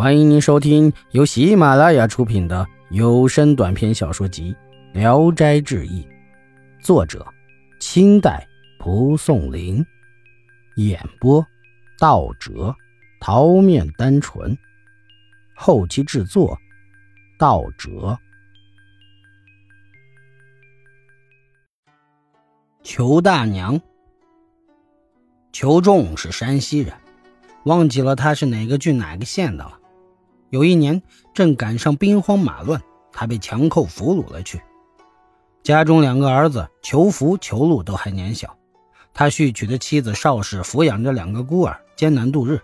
欢迎您收听由喜马拉雅出品的有声短篇小说集《聊斋志异》，作者：清代蒲松龄，演播：道哲、桃面单纯，后期制作：道哲。裘大娘，裘仲是山西人，忘记了他是哪个郡哪个县的了。有一年，正赶上兵荒马乱，他被强寇俘虏了去。家中两个儿子裘福、裘禄都还年小，他续娶的妻子邵氏抚养着两个孤儿，艰难度日。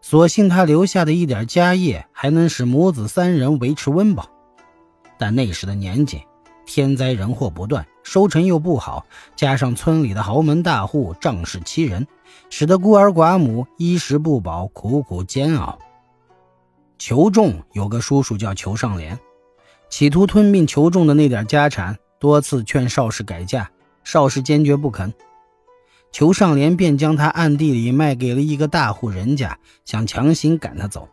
所幸他留下的一点家业，还能使母子三人维持温饱。但那时的年景，天灾人祸不断，收成又不好，加上村里的豪门大户仗势欺人，使得孤儿寡母衣食不保，苦苦煎熬。裘仲有个叔叔叫裘尚廉，企图吞并裘仲的那点家产，多次劝邵氏改嫁，邵氏坚决不肯。裘尚廉便将他暗地里卖给了一个大户人家，想强行赶他走。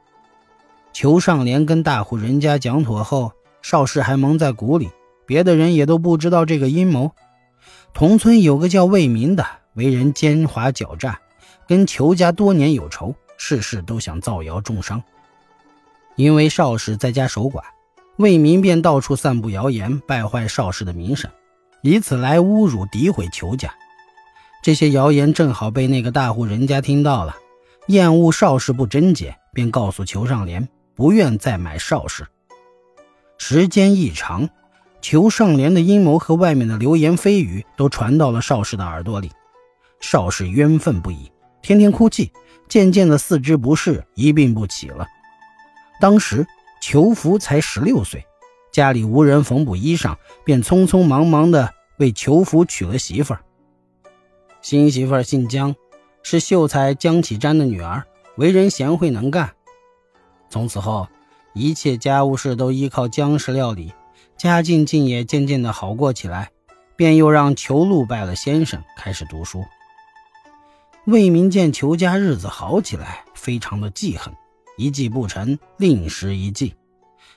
裘尚廉跟大户人家讲妥后，邵氏还蒙在鼓里，别的人也都不知道这个阴谋。同村有个叫魏民的，为人奸猾狡诈，跟裘家多年有仇，事事都想造谣重伤。因为邵氏在家守寡，魏民便到处散布谣言，败坏邵氏的名声，以此来侮辱诋毁裘家。这些谣言正好被那个大户人家听到了，厌恶邵氏不贞洁，便告诉裘尚廉不愿再买邵氏。时间一长，裘尚廉的阴谋和外面的流言蜚语都传到了邵氏的耳朵里，邵氏冤愤不已，天天哭泣，渐渐的四肢不适，一病不起了。当时裘福才十六岁，家里无人缝补衣裳，便匆匆忙忙的为裘福娶了媳妇儿。新媳妇儿姓姜，是秀才姜启瞻的女儿，为人贤惠能干。从此后，一切家务事都依靠姜氏料理，家境竟也渐渐的好过起来。便又让裘禄拜了先生，开始读书。魏明见裘家日子好起来，非常的记恨。一计不成，另施一计，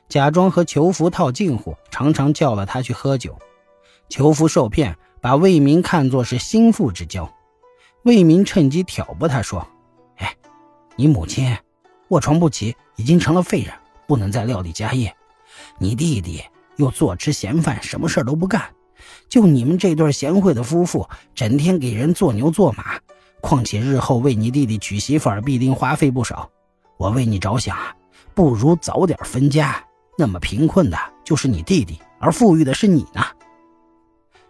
假装和裘福套近乎，常常叫了他去喝酒。裘福受骗，把魏明看作是心腹之交。魏明趁机挑拨他说：“哎，你母亲卧床不起，已经成了废人，不能再料理家业。你弟弟又坐吃闲饭，什么事都不干。就你们这对贤惠的夫妇，整天给人做牛做马。况且日后为你弟弟娶媳妇儿，必定花费不少。”我为你着想，不如早点分家。那么贫困的就是你弟弟，而富裕的是你呢。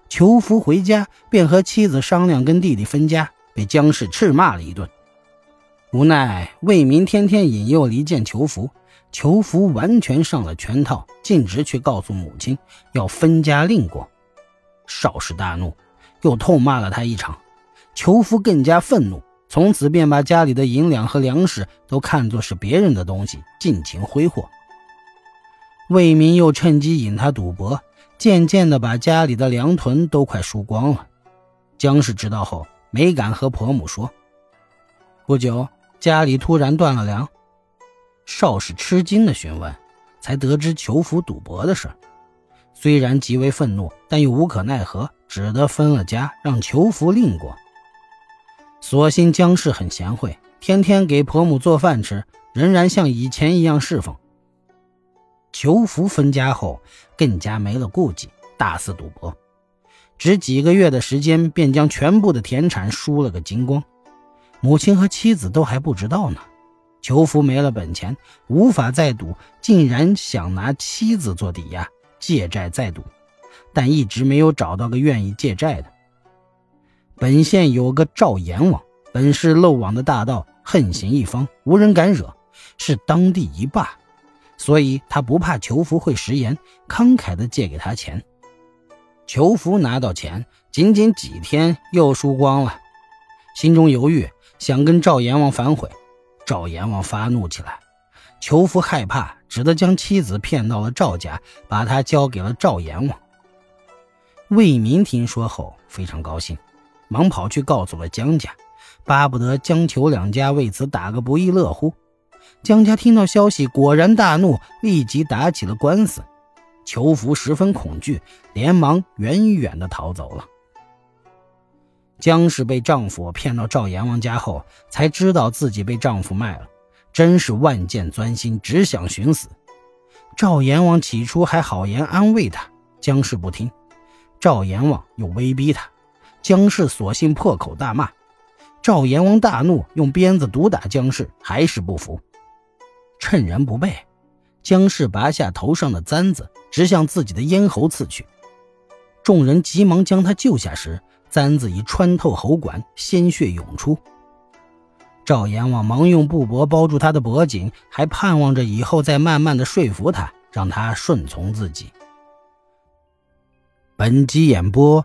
裘福回家便和妻子商量跟弟弟分家，被姜氏斥骂了一顿。无奈魏民天天引诱离间裘福，裘福完全上了圈套，径直去告诉母亲要分家另过。邵氏大怒，又痛骂了他一场。裘福更加愤怒。从此便把家里的银两和粮食都看作是别人的东西，尽情挥霍。魏民又趁机引他赌博，渐渐的把家里的粮囤都快输光了。姜氏知道后，没敢和婆母说。不久，家里突然断了粮。邵氏吃惊的询问，才得知裘福赌博的事。虽然极为愤怒，但又无可奈何，只得分了家，让裘福另过。所幸姜氏很贤惠，天天给婆母做饭吃，仍然像以前一样侍奉。裘福分家后，更加没了顾忌，大肆赌博，只几个月的时间，便将全部的田产输了个精光。母亲和妻子都还不知道呢。裘福没了本钱，无法再赌，竟然想拿妻子做抵押，借债再赌，但一直没有找到个愿意借债的。本县有个赵阎王，本是漏网的大盗，横行一方，无人敢惹，是当地一霸，所以他不怕裘福会食言，慷慨的借给他钱。裘福拿到钱，仅仅几天又输光了，心中犹豫，想跟赵阎王反悔。赵阎王发怒起来，裘福害怕，只得将妻子骗到了赵家，把她交给了赵阎王。魏民听说后非常高兴。忙跑去告诉了姜家，巴不得姜裘两家为此打个不亦乐乎。江家听到消息，果然大怒，立即打起了官司。裘福十分恐惧，连忙远远的逃走了。江氏被丈夫骗到赵阎王家后，才知道自己被丈夫卖了，真是万箭钻心，只想寻死。赵阎王起初还好言安慰他，江氏不听，赵阎王又威逼他，江氏索性破口大骂。赵阎王大怒，用鞭子毒打江氏，还是不服。趁人不备，江氏拔下头上的簪子，直向自己的咽喉刺去。众人急忙将他救下时，簪子已穿透喉管，鲜血涌出。赵阎王忙用布帛包住他的脖颈，还盼望着以后再慢慢的说服他，让他顺从自己。本集演播